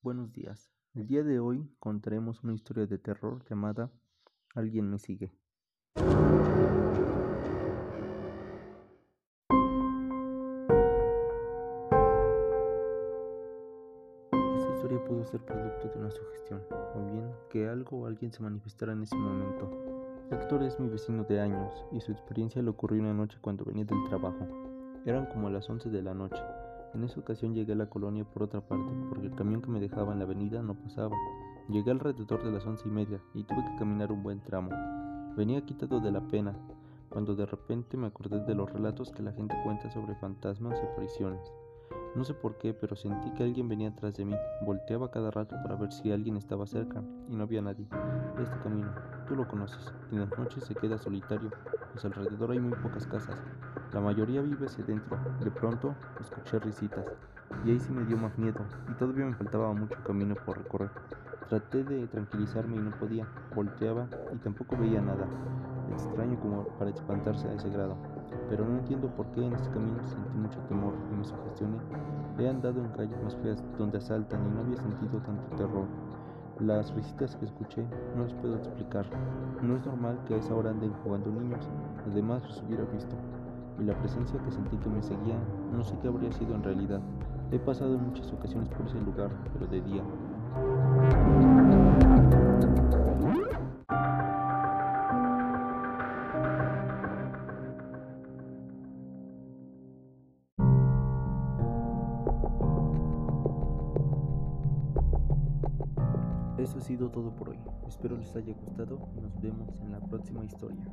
Buenos días. El día de hoy contaremos una historia de terror llamada Alguien me sigue. Esta historia pudo ser producto de una sugestión, o bien que algo o alguien se manifestara en ese momento. Héctor es mi vecino de años y su experiencia le ocurrió una noche cuando venía del trabajo. Eran como las 11 de la noche. En esa ocasión llegué a la colonia por otra parte, porque el camión que me dejaba en la avenida no pasaba. Llegué alrededor de las once y media y tuve que caminar un buen tramo. Venía quitado de la pena, cuando de repente me acordé de los relatos que la gente cuenta sobre fantasmas y apariciones. No sé por qué, pero sentí que alguien venía atrás de mí. Volteaba cada rato para ver si alguien estaba cerca y no había nadie. Este camino, tú lo conoces. En las noches se queda solitario, pues alrededor hay muy pocas casas. La mayoría vive hacia dentro. De pronto escuché risitas y ahí sí me dio más miedo y todavía me faltaba mucho camino por recorrer. Traté de tranquilizarme y no podía. Volteaba y tampoco veía nada. Extraño como para espantarse a ese grado. Pero no entiendo por qué en este camino sentí mucho temor y me sugestioné. He andado en calles más feas donde asaltan y no había sentido tanto terror. Las risitas que escuché no las puedo explicar. No es normal que a esa hora anden jugando niños, además los hubiera visto. Y la presencia que sentí que me seguía, no sé qué habría sido en realidad. He pasado en muchas ocasiones por ese lugar, pero de día. Eso ha sido todo por hoy. Espero les haya gustado y nos vemos en la próxima historia.